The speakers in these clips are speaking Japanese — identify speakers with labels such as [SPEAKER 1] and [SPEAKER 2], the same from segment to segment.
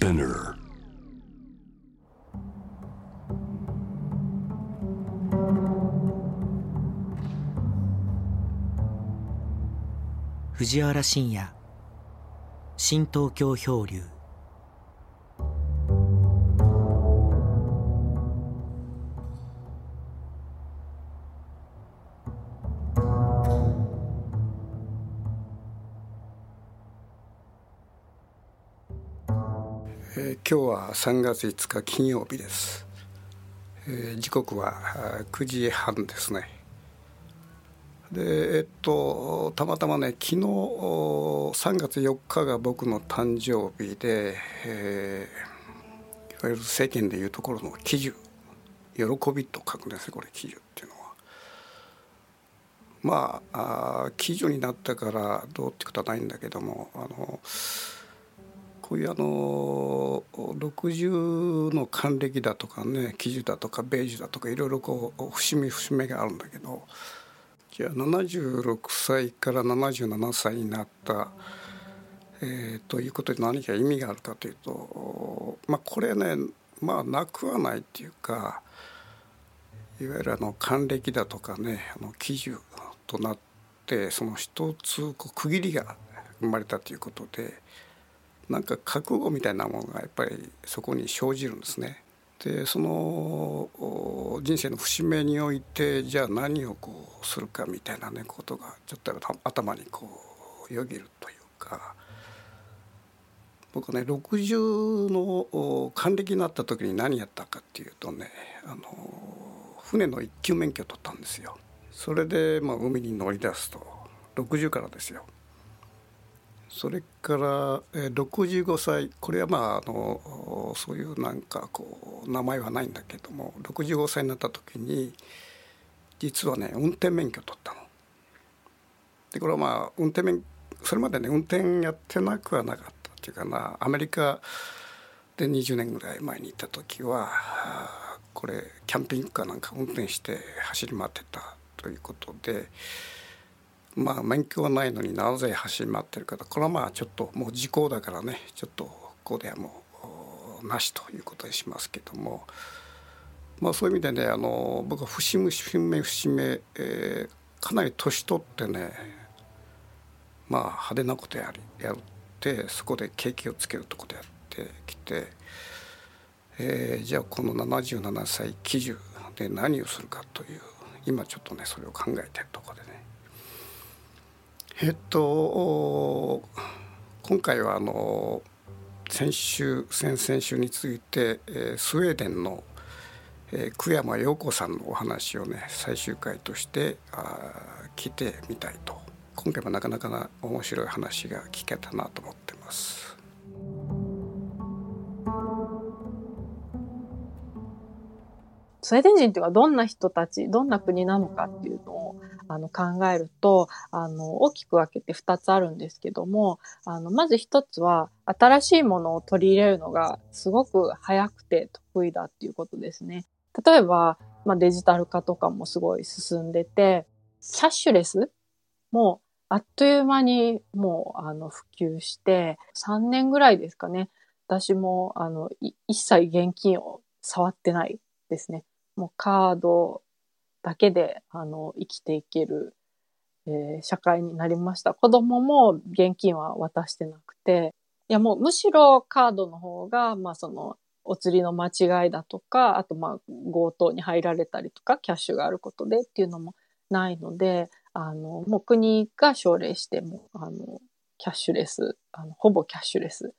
[SPEAKER 1] Spinner.
[SPEAKER 2] 藤原信也新東京漂流
[SPEAKER 3] 今日は3月5日金曜日です、えー時刻はあー9時半ですね。でえっとたまたまね昨日お3月4日が僕の誕生日で、えーいわゆる世間でいうところの喜寿喜びと書くんですねこれ喜寿っていうのは。まああー喜寿になったからどうってことはないんだけどもあのこういうあの60の還暦だとかね喜寿だとか米寿だとかいろいろこう節目節目があるんだけどじゃあ76歳から77歳になった、えーということで何か意味があるかというとまあこれねまあなくはないっていうかいわゆるあの還暦だとかねあの喜寿となってその一つこう区切りが生まれたということで。なんか覚悟みたいなものがやっぱりそこに生じるんですね。でその人生の節目においてじゃあ何をこうするかみたいなねことがちょっと頭にこうよぎるというか僕ね60の還暦になった時に何やったかっていうとねあの船の一級免許を取ったんですよ。それで、まあ、海に乗り出すと60からですよ。それからえー65歳これはまああのそういうなんかこう名前はないんだけども65歳になった時に実はね運転免許取ったの。でこれはまあ運転免それまでね運転やってなくはなかったっていうかなアメリカで20年ぐらい前に行った時はこれキャンピングカーなんか運転して走り回ってたということで。まあ免許はないのになぜ走り回ってるかと。これはまあちょっともう時効だからね。ちょっとここではもうなしということにしますけども。まあそういう意味でねあの僕は節目節目節目、えーかなり年取ってねまあ派手なことやりやってそこで景気をつけるとこでやってきて、えーじゃあこの77歳喜寿で何をするかという今ちょっとねそれを考えてるところでえっと今回はあの先週先々週について、えースウェーデンの、えー久山陽子さんのお話をね最終回としてあー聞いてみたいと今回もなかなかな面白い話が聞けたなと思ってます。
[SPEAKER 4] スウェーデン人っていうのはどんな人たち、どんな国なのかっていうのをあの考えると、あの、大きく分けて2つあるんですけども、あの、まず1つは、新しいものを取り入れるのがすごく早くて得意だっていうことですね。例えば、まあ、デジタル化とかもすごい進んでて、キャッシュレスもあっという間にもうあの普及して、3年ぐらいですかね。私もあの一切現金を触ってないですね。もうカードだけであの生きていける、えー社会になりました。子供も現金は渡してなくて、いやもうむしろカードの方が、まあそのお釣りの間違いだとか、あとまあ強盗に入られたりとか、キャッシュがあることでっていうのもないので、あの、もう国が奨励しても、あの、キャッシュレス、あの、ほぼキャッシュレス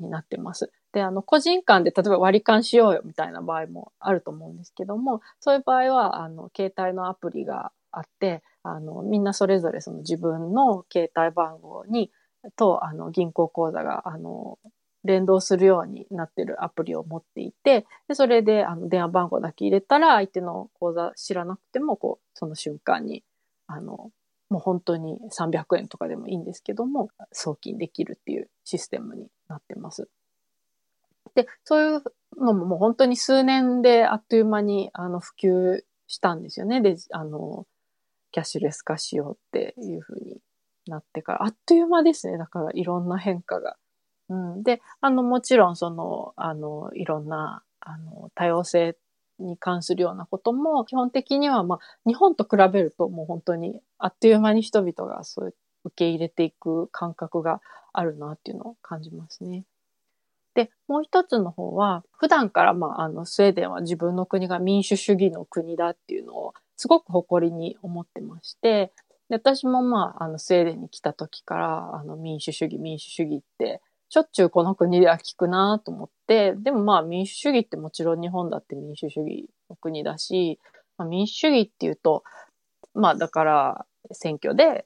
[SPEAKER 4] になってます。で、あの、個人間で例えば割り勘しようよみたいな場合もあると思うんですけども、そういう場合は、あの、携帯のアプリがあって、あの、みんなそれぞれその自分の携帯番号に、と、あの、銀行口座が、あの、連動するようになってるアプリを持っていて、で、それで、あの、電話番号だけ入れたら、相手の口座知らなくても、こう、その瞬間に、あの、もう本当に300円とかでもいいんですけども、送金できるっていうシステムになってます。で、そういうのももう本当に数年であっという間にあの普及したんですよね。で、あの、キャッシュレス化しようっていうふうになってから、あっという間ですね。だからいろんな変化が。うん、で、あの、もちろんその、あの、いろんな、あの、多様性に関するようなことも、基本的には、まあ、日本と比べるともう本当にあっという間に人々がそう受け入れていく感覚があるなっていうのを感じますね。で、もう一つの方は、普段から、まあ、あの、スウェーデンは自分の国が民主主義の国だっていうのをすごく誇りに思ってまして、で私もまあ、あの、スウェーデンに来た時から、あの、民主主義、民主主義ってしょっちゅうこの国では聞くなと思って、でもまあ民主主義ってもちろん日本だって民主主義の国だし、まあ、民主主義っていうと、まあだから選挙で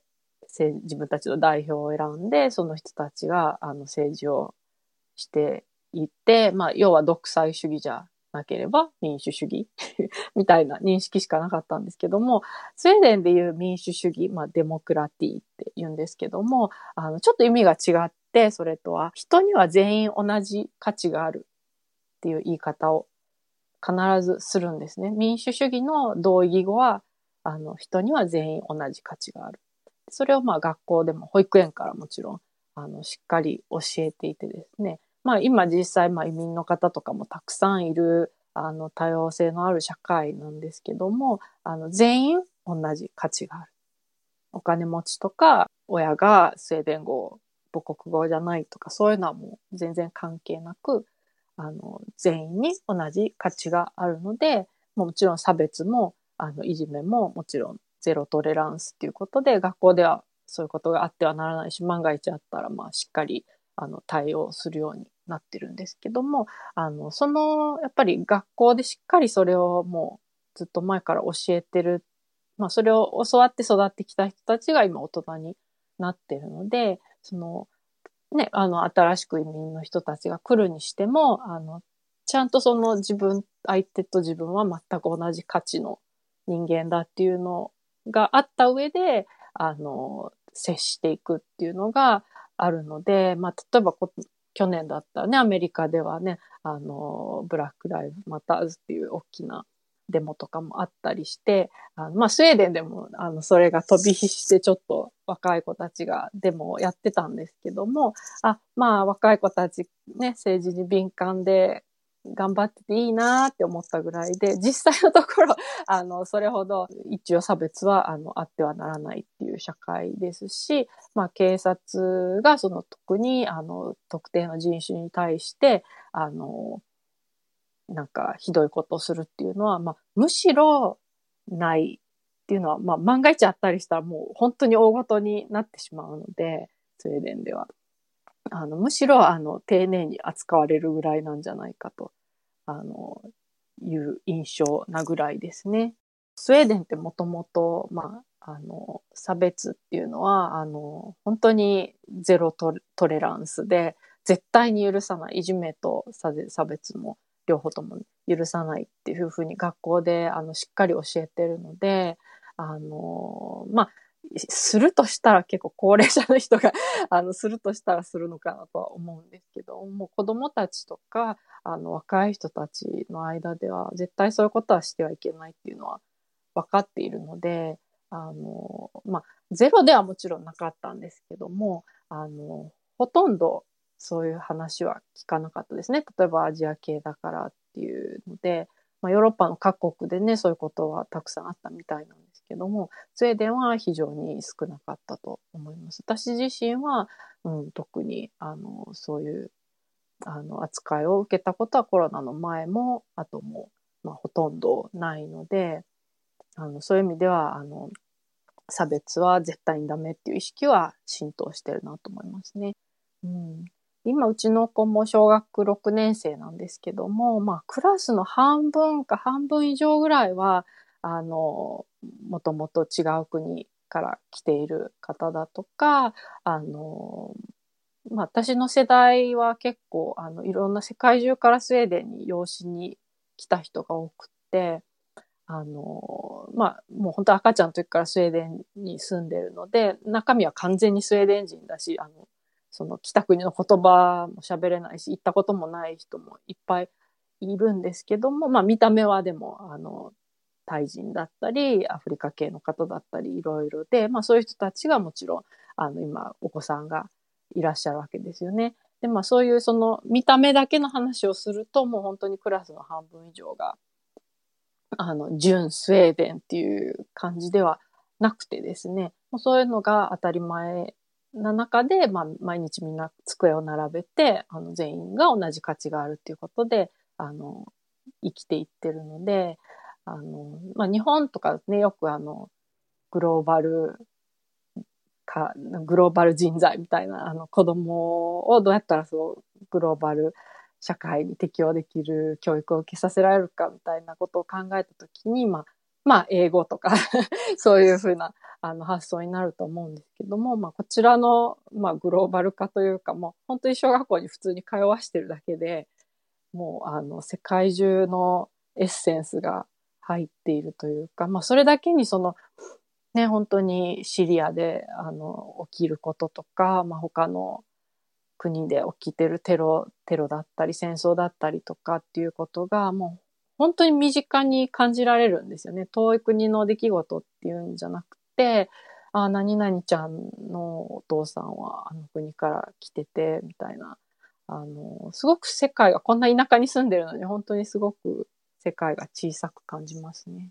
[SPEAKER 4] 自分たちの代表を選んで、その人たちがあの政治をしていて、まあ要は独裁主義じゃなければ民主主義 みたいな認識しかなかったんですけども、スウェーデンでいう民主主義、まあデモクラティって言うんですけども、あの、ちょっと意味が違って、それとは、人には全員同じ価値があるっていう言い方を必ずするんですね。民主主義の同意義語は、あの、人には全員同じ価値がある。それをまあ学校でも保育園からもちろん、あの、しっかり教えていてですね。まあ今実際まあ移民の方とかもたくさんいる、あの、多様性のある社会なんですけども、あの、全員同じ価値がある。お金持ちとか、親がスウェーデン語母国語じゃないとか、そういうのはもう全然関係なく、あの、全員に同じ価値があるので、もちろん差別も、あの、いじめももちろんゼロトレランスっていうことで、学校ではそういうことがあってはならないし、万が一あったら、まあ、しっかり、あの、対応するようになってるんですけども、あの、その、やっぱり学校でしっかりそれをもうずっと前から教えてる、まあ、それを教わって育ってきた人たちが今大人になってるので、その、ね、あの、新しく移民の人たちが来るにしても、あの、ちゃんとその自分、相手と自分は全く同じ価値の人間だっていうのがあった上で、あの、接していくっていうのがあるので、まあ、例えば去年だったね、アメリカではね、あの、ブラック・ライブ・マターズっていう大きなデモとかもあったりして、あのまあ、スウェーデンでも、あの、それが飛び火してちょっと若い子たちがデモをやってたんですけども、あ、まあ、若い子たちね、政治に敏感で頑張ってていいなって思ったぐらいで、実際のところ、あの、それほど一応差別は、あの、あってはならないっていう社会ですし、まあ、警察がその特に、あの、特定の人種に対して、あの、なんかひどいことをするっていうのは、まあ、むしろないっていうのは、まあ、万が一あったりしたらもう本当に大ごとになってしまうので、スウェーデンでは。あの、むしろ、あの、丁寧に扱われるぐらいなんじゃないかと、あの、いう印象なぐらいですね。スウェーデンってもともと、まあ、あの、差別っていうのは、あの、本当にゼロトレランスで、絶対に許さない、いじめと差別も両方とも許さないっていうふうに学校であのしっかり教えてるので、あの、まあ、するとしたら結構高齢者の人が あの、するとしたらするのかなとは思うんですけど、もう子供たちとか、あの、若い人たちの間では絶対そういうことはしてはいけないっていうのは分かっているので、あの、まあ、ゼロではもちろんなかったんですけども、あの、ほとんどそういう話は聞かなかったですね。例えばアジア系だからっていうので、まあ、ヨーロッパの各国でね、そういうことはたくさんあったみたいなんでけども、スウェーデンは非常に少なかったと思います。私自身は、うん、特に、あの、そういう、あの、扱いを受けたことはコロナの前も、後も、まあ、ほとんどないので、あの、そういう意味では、あの、差別は絶対にダメっていう意識は浸透してるなと思いますね。うん。今、うちの子も小学6年生なんですけども、まあ、クラスの半分か半分以上ぐらいは、あの、もともと違う国から来ている方だとか、あの、まあ、私の世代は結構、あの、いろんな世界中からスウェーデンに養子に来た人が多くて、あの、まあ、もう本当赤ちゃんの時からスウェーデンに住んでるので、中身は完全にスウェーデン人だし、あの、その来た国の言葉も喋れないし、行ったこともない人もいっぱいいるんですけども、まあ見た目はでも、あの、タイ人だったり、アフリカ系の方だったり、いろいろで、まあそういう人たちがもちろん、あの、今、お子さんがいらっしゃるわけですよね。で、まあそういうその見た目だけの話をすると、もう本当にクラスの半分以上が、あの、純スウェーデンっていう感じではなくてですね、もうそういうのが当たり前な中で、まあ毎日みんな机を並べて、あの全員が同じ価値があるっていうことで、あの、生きていってるので、あの、まあ日本とかね、よくあの、グローバルか、グローバル人材みたいな、あの子供をどうやったらそう、グローバル社会に適応できる教育を受けさせられるかみたいなことを考えたときに、まあ、まあ、英語とか そういうふうなあの発想になると思うんですけども、まあ、こちらの、まあ、グローバル化というか、もう本当に小学校に普通に通わしてるだけで、もう、あの、世界中のエッセンスが入っているというか、まあ、それだけにその、ね、本当にシリアで、あの、起きることとか、まあ、他の国で起きてるテロ、テロだったり戦争だったりとかっていうことがもう本当に身近に感じられるんですよね。遠い国の出来事っていうんじゃなくて、あ、何々ちゃんのお父さんはあの国から来てて、みたいな。あの、すごく世界がこんな田舎に住んでるのに本当にすごく世界が小さく感じますね。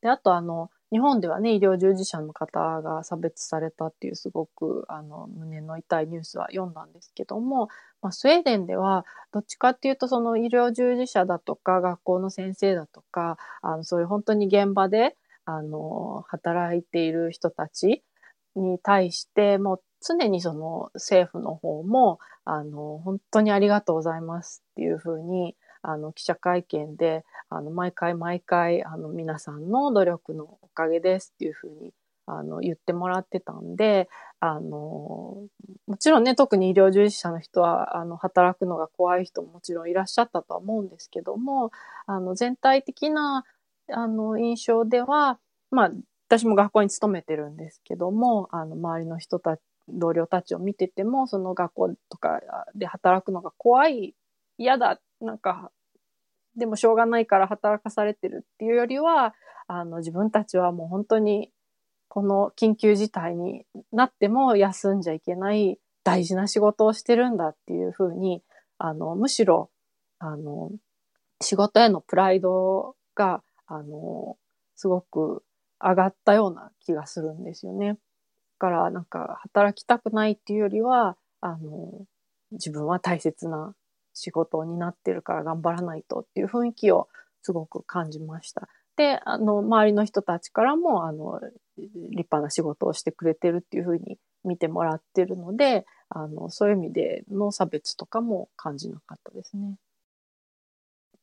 [SPEAKER 4] で、あとあの、日本ではね、医療従事者の方が差別されたっていうすごくあの胸の痛いニュースは読んだんですけども、まあ、スウェーデンではどっちかっていうとその医療従事者だとか学校の先生だとかあのそういう本当に現場であの働いている人たちに対してもう常にその政府の方もあの本当にありがとうございますっていうふうにあの、記者会見で、あの、毎回毎回、あの、皆さんの努力のおかげですっていうふうに、あの、言ってもらってたんで、あの、もちろんね、特に医療従事者の人は、あの、働くのが怖い人ももちろんいらっしゃったとは思うんですけども、あの、全体的な、あの、印象では、まあ、私も学校に勤めてるんですけども、あの、周りの人たち、同僚たちを見てても、その学校とかで働くのが怖い、嫌だなんか、でもしょうがないから働かされてるっていうよりは、あの、自分たちはもう本当に、この緊急事態になっても休んじゃいけない大事な仕事をしてるんだっていうふうに、あの、むしろ、あの、仕事へのプライドが、あの、すごく上がったような気がするんですよね。だからなんか働きたくないっていうよりは、あの、自分は大切な仕事になってるから頑張らないとっていう雰囲気をすごく感じました。で、あの、周りの人たちからも、あの、立派な仕事をしてくれてるっていうふうに見てもらってるので、あの、そういう意味での差別とかも感じなかったですね。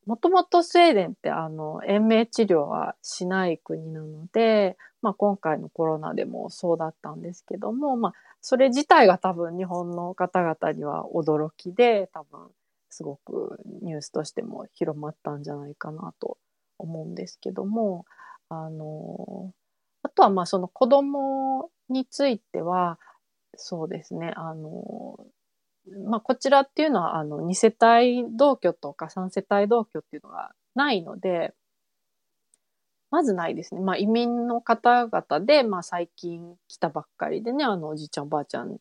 [SPEAKER 4] もともとスウェーデンってあの延命治療はしない国なので、まあ、今回のコロナでもそうだったんですけども、まあ、それ自体が多分日本の方々には驚きで多分すごくニュースとしても広まったんじゃないかなと思うんですけども、あの、あとはまあその子供については、そうですね、あの、まあこちらっていうのはあの2世帯同居とか3世帯同居っていうのがないので、まずないですね。まあ移民の方々で、まあ最近来たばっかりでね、あのおじいちゃんおばあちゃん連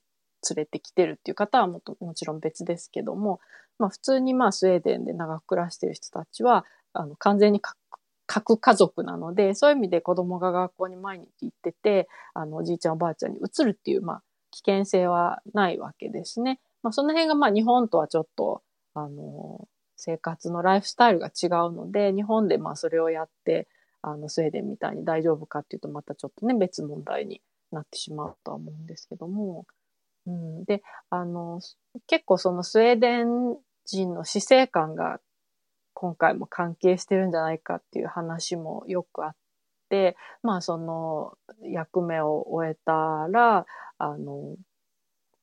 [SPEAKER 4] れてきてるっていう方はももちろん別ですけども、まあ普通にまあスウェーデンで長く暮らしてる人たちは、あの完全に核家族なので、そういう意味で子供が学校に毎日行ってて、あのおじいちゃんおばあちゃんに移るっていう、まあ危険性はないわけですね。まあその辺がまあ日本とはちょっと、あの、生活のライフスタイルが違うので、日本でまあそれをやって、あのスウェーデンみたいに大丈夫かっていうとまたちょっとね別問題になってしまうとは思うんですけども、うん、であの結構そのスウェーデン人の死生観が今回も関係してるんじゃないかっていう話もよくあって、まあその役目を終えたら、あの、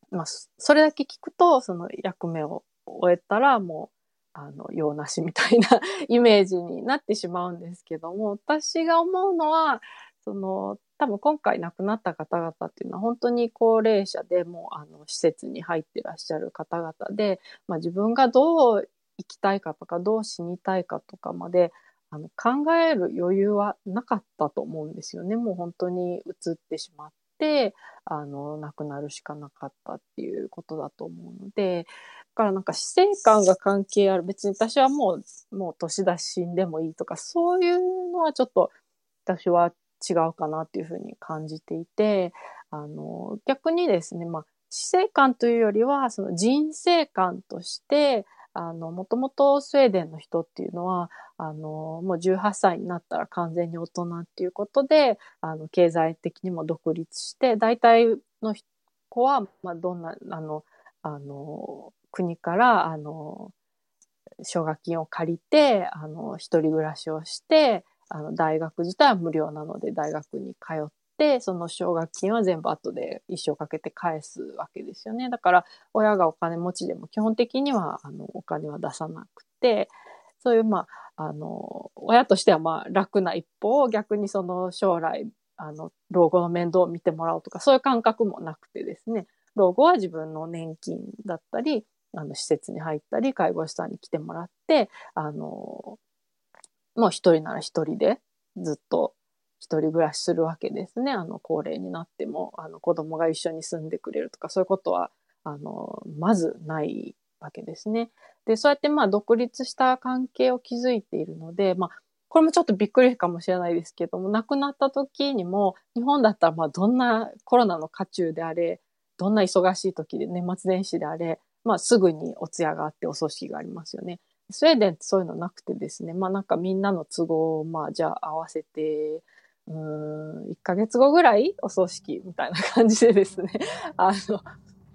[SPEAKER 4] まあそれだけ聞くと、その役目を終えたらもう、あの、用なしみたいな イメージになってしまうんですけども、私が思うのは、その、多分今回亡くなった方々っていうのは本当に高齢者でもあの施設に入ってらっしゃる方々で、まあ、自分がどう生きたいかとかどう死にたいかとかまであの考える余裕はなかったと思うんですよね。もう本当に移ってしまってあの亡くなるしかなかったっていうことだと思うのでだからなんか死生観が関係ある別に私はもうもう年だし死んでもいいとかそういうのはちょっと私は違うかなっていうふうに感じていてあの逆にですねまあ死生観というよりはその人生観としてあの、もともとスウェーデンの人っていうのは、あの、もう18歳になったら完全に大人っていうことで、あの、経済的にも独立して、大体の子は、まあ、どんな、あの、あの、国から、あの、奨学金を借りて、あの、一人暮らしをして、あの、大学自体は無料なので大学に通って、その奨学金は全部後で一生かけて返すわけですよね。だから、親がお金持ちでも基本的には、あの、お金は出さなくて、そういう、まあ、あの、親としてはまあ楽な一方、逆にその将来、あの、老後の面倒を見てもらおうとか、そういう感覚もなくてですね、老後は自分の年金だったり、あの、施設に入ったり、介護士さんに来てもらって、あの、もう一人なら一人でずっと一人暮らしするわけですね。あの、高齢になっても、あの、子供が一緒に住んでくれるとか、そういうことは、あの、まずないわけですね。で、そうやってまあ、独立した関係を築いているので、まあ、これもちょっとびっくりかもしれないですけども、亡くなった時にも、日本だったらまあ、どんなコロナの渦中であれ、どんな忙しい時で年末年始であれ、まあ、すぐにお通夜があってお葬式がありますよね。スウェーデンってそういうのなくてですね、まあなんかみんなの都合をまあじゃあ合わせて、うん、1ヶ月後ぐらいお葬式みたいな感じでですね、あの、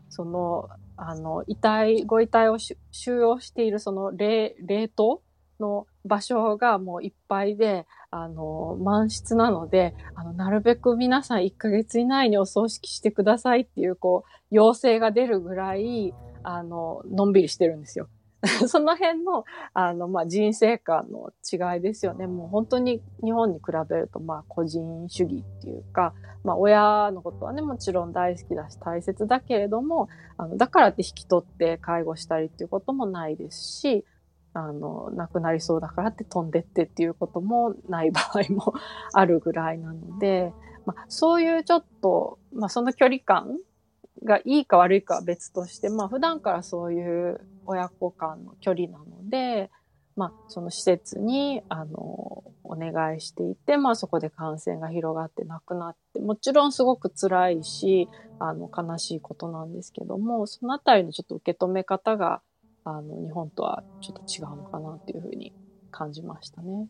[SPEAKER 4] その、あの、遺体、ご遺体を収容しているその冷、冷凍の場所がもういっぱいで、あの、満室なので、あの、なるべく皆さん1ヶ月以内にお葬式してくださいっていう、こう、要請が出るぐらい、あの、のんびりしてるんですよ。その辺の、あの、まあ、人生観の違いですよね。もう本当に日本に比べると、まあ、個人主義っていうか、まあ、親のことはね、もちろん大好きだし大切だけれども、あの、だからって引き取って介護したりっていうこともないですし、あの、亡くなりそうだからって飛んでってっていうこともない場合もあるぐらいなので、まあ、そういうちょっと、まあ、その距離感がいいか悪いかは別として、まあ、普段からそういう親子間の距離なので、まあ、その施設に、あの、お願いしていて、まあ、そこで感染が広がって亡くなって、もちろんすごく辛いし、あの、悲しいことなんですけども、そのあたりのちょっと受け止め方が、あの、日本とはちょっと違うのかなっていうふうに感じましたね。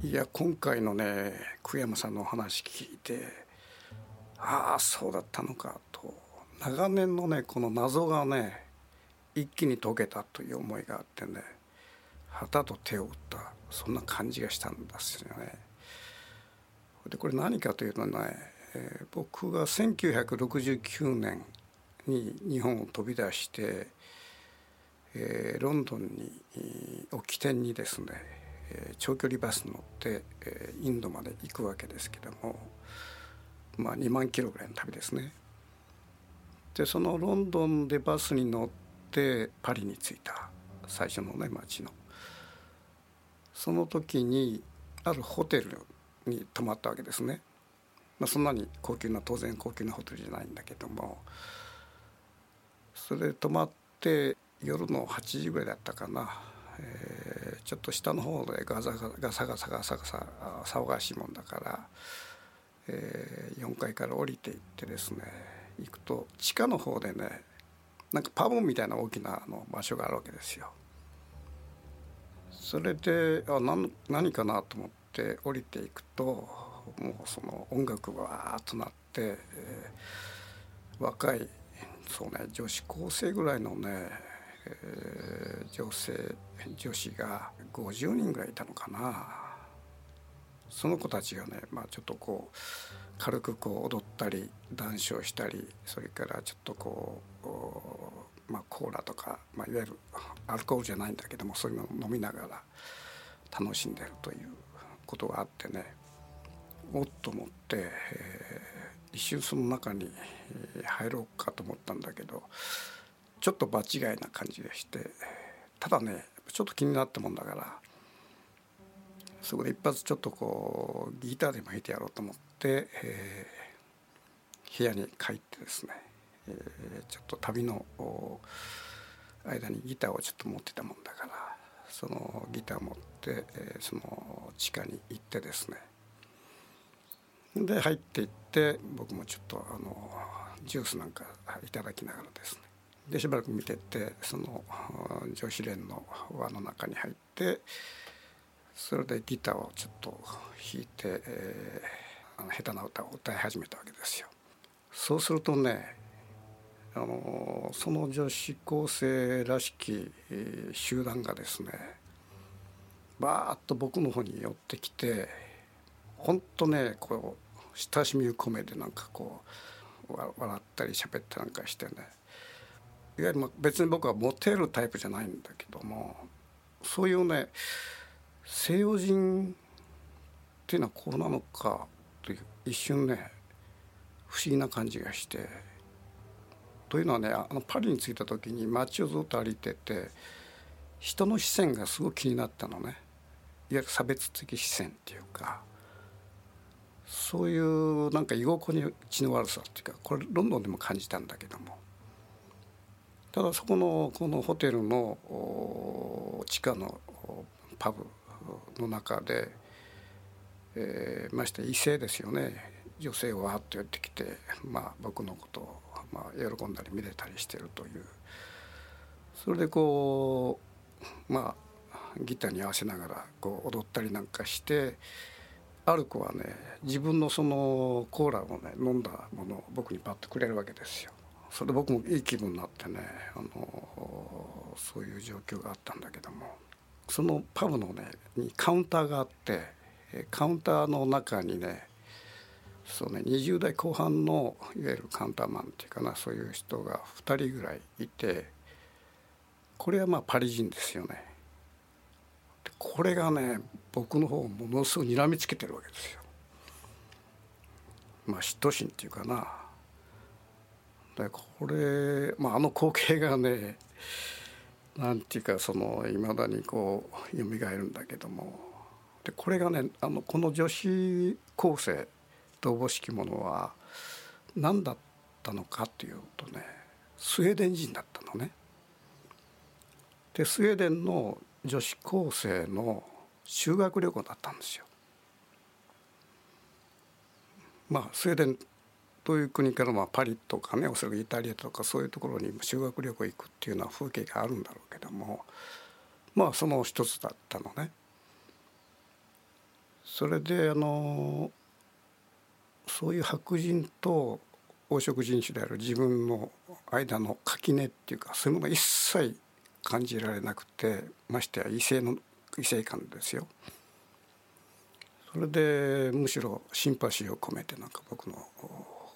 [SPEAKER 3] いや今回のね久山さんのお話聞いてああそうだったのかと長年のねこの謎がね一気に解けたという思いがあってね旗と手を打ったそんな感じがしたんですよね。でこれ何かというとね、えー、僕が1969年に日本を飛び出して、えー、ロンドンにを起点にですねえ長距離バス乗って、えインドまで行くわけですけどもまあ2万キロぐらいの旅ですね。でそのロンドンでバスに乗ってパリに着いた最初のね街の。その時にあるホテルに泊まったわけですね。まあ、そんなに高級な当然高級なホテルじゃないんだけどもそれで泊まって夜の8時ぐらいだったかなえ、ちょっと下の方でガサガサガサガサガサ騒がしいもんだから、えー、4階から降りていってですね行くと地下の方でねなんかパブみたいな大きなあの場所があるわけですよ。それであ何何かなと思って降りていくともうその音楽がわーっとなって、えー、若いそうね女子高生ぐらいのねえー、女性女子が50人ぐらいいたのかな。その子たちがね、まあ、ちょっとこう軽くこう踊ったり談笑したりそれからちょっとこう、まあ、コーラとか、まあ、いわゆるアルコールじゃないんだけどもそういうのを飲みながら楽しんでるということがあってねおっと思って、えー、一瞬その中に入ろうかと思ったんだけどちょっと場違いな感じがしてただねちょっと気になったもんだからそこで一発ちょっとこうギターでも弾いてやろうと思って、えー、部屋に帰ってですね、えー、ちょっと旅の間にギターをちょっと持ってたもんだからそのギター持って、えー、その地下に行ってですねで入っていって僕もちょっとあのジュースなんかいただきながらですねでしばらく見てってその女子連の輪の中に入ってそれでギターをちょっと弾いて、えー、あの下手な歌を歌い始めたわけですよ。そうするとねあのその女子高生らしき、えー、集団がですねバーッと僕の方に寄ってきて本当ねこう親しみを込めてなんかこう笑ったり喋ったりなんかしてねいわゆる別に僕はモテるタイプじゃないんだけどもそういうね西洋人っていうのはこうなのかという一瞬ね不思議な感じがしてというのはねあのパリに着いた時に街をずっと歩いてて人の視線がすごく気になったのね。いわゆる差別的視線っていうかそういうなんか居心地の悪さっていうかこれロンドンでも感じたんだけども。ただそこのこのホテルの地下のパブの中で、えー、まして異性ですよね女性をわっとやってきて、まあ、僕のことを、まあ、喜んだり見れたりしてるというそれでこうまあギターに合わせながらこう踊ったりなんかしてある子はね自分のそのコーラをね飲んだものを僕にパッとくれるわけですよ。それで僕もいい気分になってねあのそういう状況があったんだけども。そのパブのねにカウンターがあってカウンターの中にねそうね20代後半のいわゆるカウンターマンっていうかなそういう人が2人ぐらいいてこれはまあパリ人ですよね。これがね僕の方をものすごい睨みつけてるわけですよ。まあ嫉妬心っていうかな。でこれ、まあ、あの光景がねなんていうかそのいまだにこう蘇るんだけどもでこれがねあのこの女子高生とおぼしきものは何だったのかっていうとねスウェーデン人だったのね。でスウェーデンの女子高生の修学旅行だったんですよ。まあスウェーデンという国からまあパリとかねおそらくイタリアとかそういうところに修学旅行行くっていうのは風景があるんだろうけどもまあその一つだったのね。それであのそういう白人と黄色人種である自分の間の垣根っていうかそういうものが一切感じられなくてましてや異性の異性感ですよ。それでむしろシンパシーを込めてなんか僕の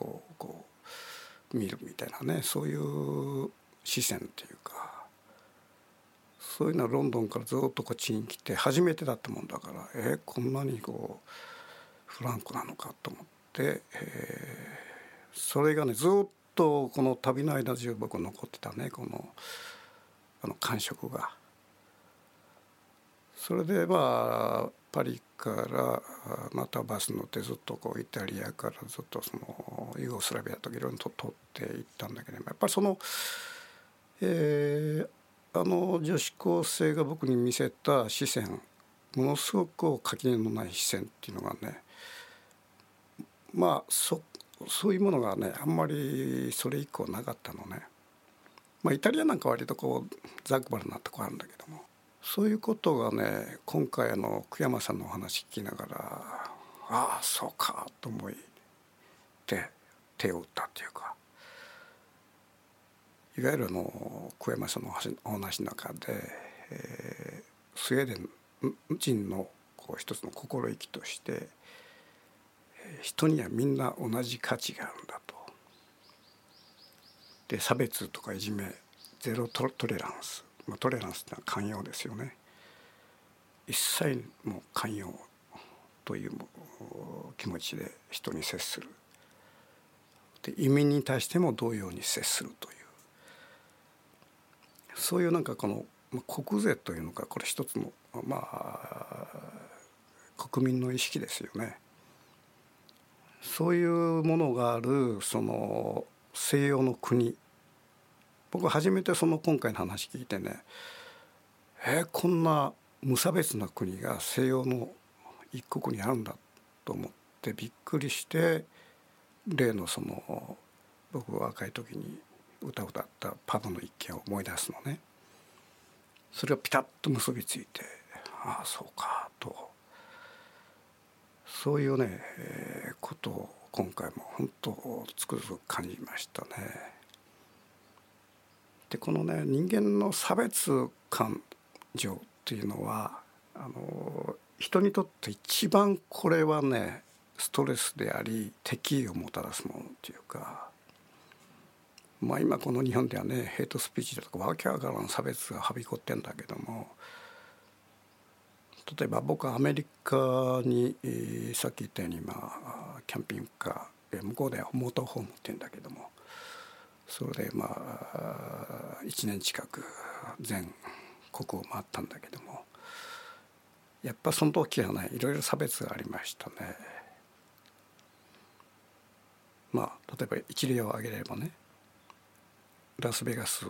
[SPEAKER 3] をこう見るみたいなねそういう視線っていうかそういうのはロンドンからずっとこっちに来て初めてだったもんだからえー、こんなにこうフランクなのかと思って、えー、それがねずっとこの旅の間中僕残ってたねこのあの感触が。それでまあパリからまたバス乗ってずっとこうイタリアからずっとそのユーゴスラビアとかいろいろと取っていったんだけどもやっぱりその、えー、あの女子高生が僕に見せた視線ものすごく垣根のない視線っていうのがねまあそそういうものがねあんまりそれ以降なかったのね。まあ、イタリアなんか割とこうザクバルなとこあるんだけどもそういうことがね今回あの久山さんのお話聞きながらああそうかと思いて手を打ったっていうかいわゆるあの久山さんのお話の中で、えー、スウェーデン人のこう一つの心意気として人にはみんな同じ価値があるんだと。で差別とかいじめゼロトレランスまあ、トレランスってのは寛容ですよね。一切もう寛容という気持ちで人に接する。で移民に対しても同様に接するという。そういうなんかこの国税というのかこれ一つのまあ国民の意識ですよね。そういうものがあるその西洋の国僕初めてその今回の話聞いてねえー、こんな無差別な国が西洋の一国にあるんだと思ってびっくりして例のその僕が若い時に歌を歌ったパブの一件を思い出すのねそれがピタッと結びついてああそうかとそういうね、えー、ことを今回も本当つくづく感じましたね。でこのね人間の差別感情っていうのはあの人にとって一番これはねストレスであり敵意をもたらすものっていうか。まあ今この日本ではねヘイトスピーチだとかわけわからん差別がはびこってんだけども例えば僕はアメリカに、さっき言ったようにまあキャンピングカー向こうではモーターホームって言うんだけどもそれでまあ1年近く全国を回ったんだけどもやっぱその時はねいろいろ差別がありましたね。まあ例えば一例を挙げればねラスベガス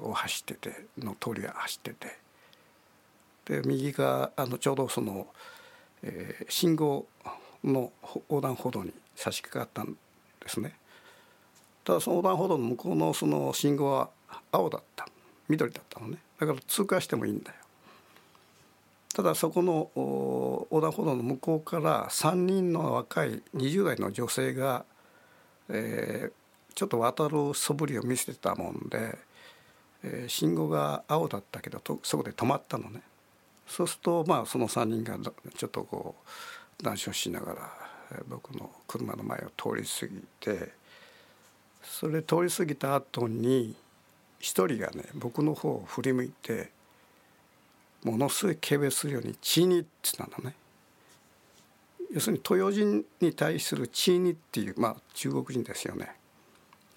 [SPEAKER 3] を走ってての通りが走っててで右があのちょうどその、えー、信号の横断歩道に差し掛かったんですね。ただその横断歩道の向こうのその信号は青だった緑だったのねだから通過してもいいんだよ。ただそこの横断歩道の向こうから3人の若い20代の女性が、えー、ちょっと渡る素振りを見せてたもんで、えー、信号が青だったけどとそこで止まったのね。そうするとまあその3人がちょっとこう談笑しながら僕の車の前を通り過ぎてそれ通り過ぎた後に一人がね僕の方を振り向いてものすごい軽蔑するように「チーニ」って言ったんだね。要するに東洋人に対するチーニっていうまあ中国人ですよね。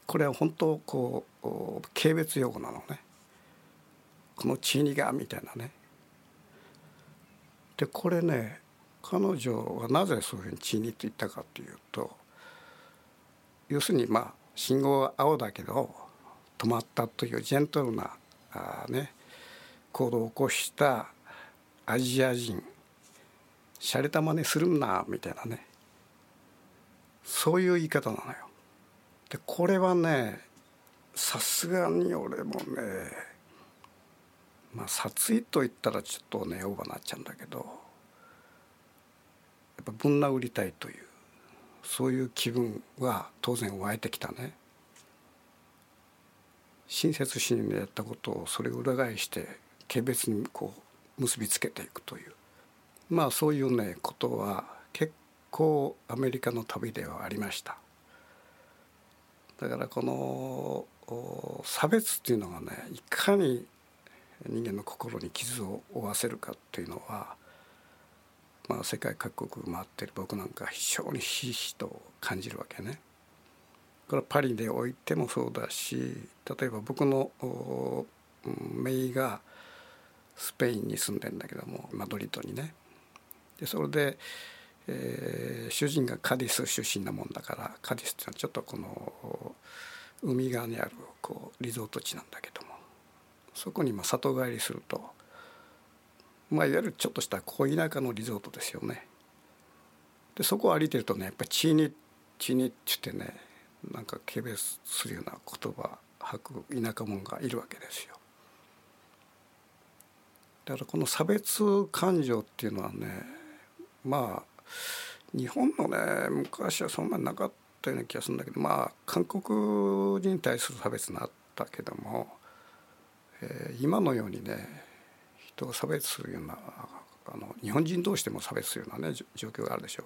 [SPEAKER 3] これは本当こう軽蔑用語なのね。このチーニがみたいなね。でこれね彼女はなぜそういうふうにチーニって言ったかっていうと要するにまあ信号は青だけど止まったというジェントルなあ、ね、行動を起こしたアジア人洒落た真似するなみたいなねそういう言い方なのよ。でこれはねさすがに俺もねまあ殺意と言ったらちょっとねオーバーなっちゃうんだけどやっぱぶん殴りたいというそういう気分は当然湧いてきたね。親切心でやったことをそれを裏返して軽蔑にこう結びつけていくというまあそういうねことは結構アメリカの旅ではありました。だからこの差別っていうのがねいかに人間の心に傷を負わせるかっていうのは、まあ、世界各国回ってる僕なんか非常にひしひと感じるわけね。これはパリでおいてもそうだし例えば僕の姪がスペインに住んでんだけどもマドリードにねでそれで、えー、主人がカディス出身なもんだからカディスっていうのはちょっとこの海側にあるこうリゾート地なんだけどもそこにまあ里帰りするとまあいわゆるちょっとした小田舎のリゾートですよね。でそこを歩いてるとねやっぱり「チーニチーニ」って言ってねなんか軽蔑するような言葉吐く田舎者がいるわけですよ。だからこの差別感情っていうのはねまあ日本のね昔はそんなになかったような気がするんだけどまあ韓国人に対する差別になったけども、えー、今のようにね人を差別するようなあの日本人同士でも差別するようなね状況があるでしょう。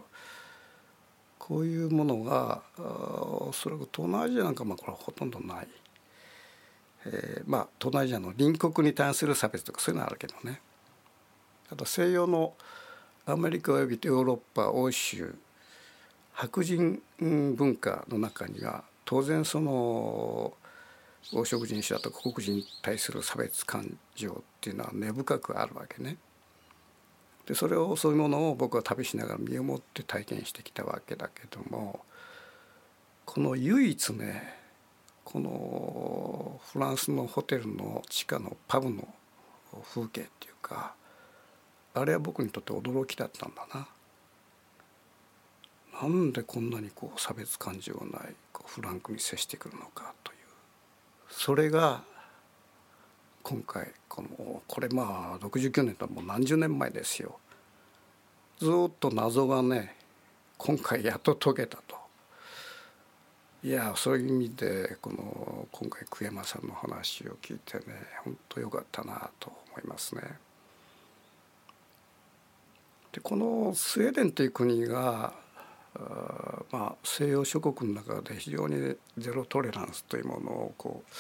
[SPEAKER 3] こういうものがおそらく東南アジアなんかもこれはほとんどない、えー、まあ東南アジアの隣国に対する差別とかそういうのはあるけどねあと西洋のアメリカおよびヨーロッパ欧州白人文化の中には当然その黄色人種だとか黒人に対する差別感情っていうのは根深くあるわけね。でそれをそういうものを僕は旅しながら身をもって体験してきたわけだけどもこの唯一ねこのフランスのホテルの地下のパブの風景っていうかあれは僕にとって驚きだったんだな。なんでこんなにこう差別感情ないフランクに接してくるのかというそれが今回このこれまあ69年とはもう何十年前ですよずっと謎がね今回やっと解けたといやそういう意味でこの今回久山さんの話を聞いてね本当よかったなと思いますね。でこのスウェーデンという国がまあ西洋諸国の中で非常にゼロトレランスというものをこう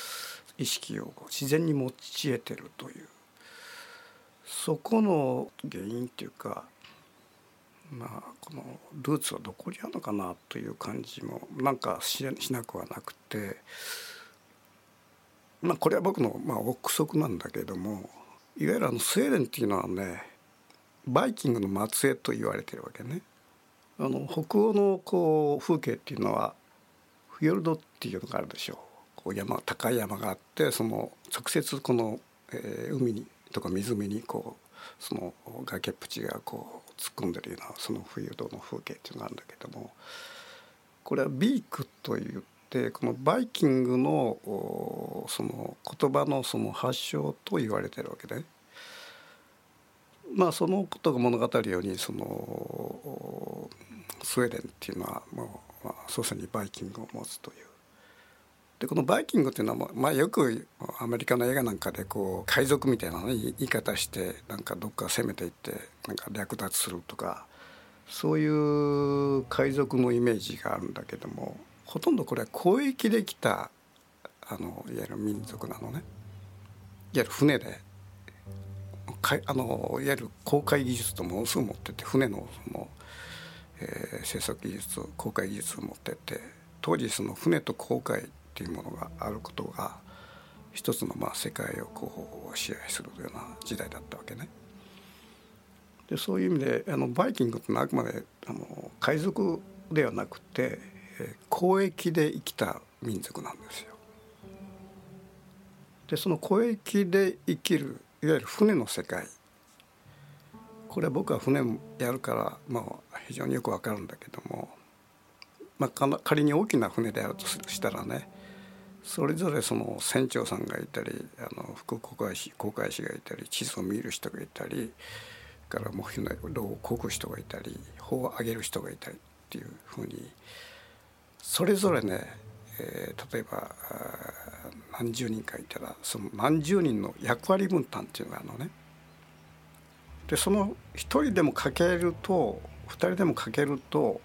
[SPEAKER 3] 意識を自然に持ち得てるというそこの原因っていうかまあこのルーツはどこにあるのかなという感じもなんかしなくはなくてまあこれは僕のまあ憶測なんだけどもいわゆるあのスウェーデンっていうのはねバイキングの末裔と言われてるわけね。あの北欧のこう風景っていうのはフィヨルドっていうのがあるでしょう。こう山高い山があってその直接この、えー、海にとか湖にこうその崖っぷちがこう突っ込んでるようなその冬土の風景っていうのがあるんだけどもこれはビークといってこのバイキングのその言葉のその発祥と言われてるわけで、まあそのことが物語るようにそのスウェーデンっていうのはもう、まあ、祖先にバイキングを持つというでこのバイキングっていうのは、まあ、よくアメリカの映画なんかでこう海賊みたいな、ね、言い方してなんかどっか攻めていってなんか略奪するとかそういう海賊のイメージがあるんだけどもほとんどこれは交易できたあのいわゆる民族なのね。いわゆる船でかあのいわゆる航海技術とものすごい持ってて船のその、えー、制作技術航海技術を持ってて当時その船と航海っていうものがあることが一つのまあ世界をこう支配するような時代だったわけね。でそういう意味であのバイキングってのはあくまであの海賊ではなくて交易で生きた民族なんですよ。でその交易で生きるいわゆる船の世界。これは僕は船やるから、まあ、非常によくわかるんだけども、まあ、仮に大きな船であるとしたらねそれぞれその船長さんがいたりあの副航海士航海士がいたり地図を見る人がいたりからもう船をこぐ人がいたり砲を上げる人がいたりっていうふうにそれぞれね、えー、例えば何十人かいたらその何十人の役割分担っていうのがあるのね。でその一人でもかけると二人でもかけると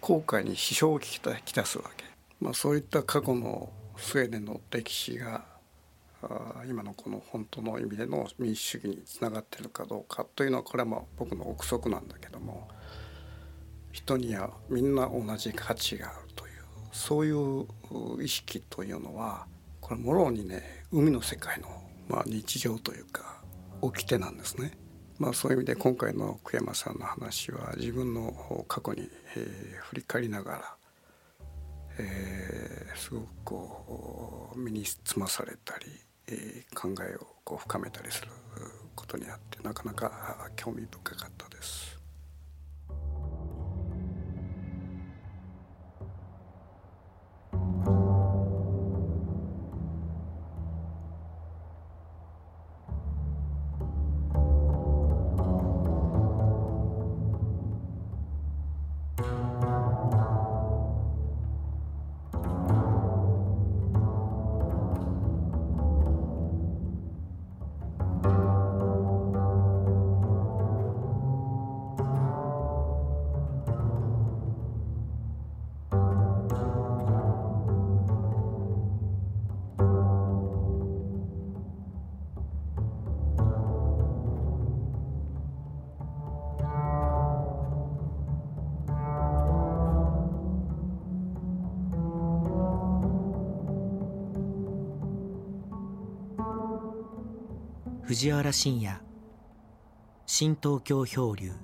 [SPEAKER 3] 航海に支障をきたすわけ。まあ、そういった過去のスウェーデンの歴史が今のこの本当の意味での民主主義につながっているかどうかというのはこれはまあ僕の憶測なんだけども人にはみんな同じ価値があるというそういう意識というのはこれもろにね海の世界のまあ日常というか掟なんですね。まあ、そういう意味で今回の久山さんの話は自分の過去に、えー、振り返りながらえー、すごくこう身につまされたり、えー、考えをこう深めたりすることにあってなかなか興味深かったです。
[SPEAKER 2] 藤原信也。新東京漂流。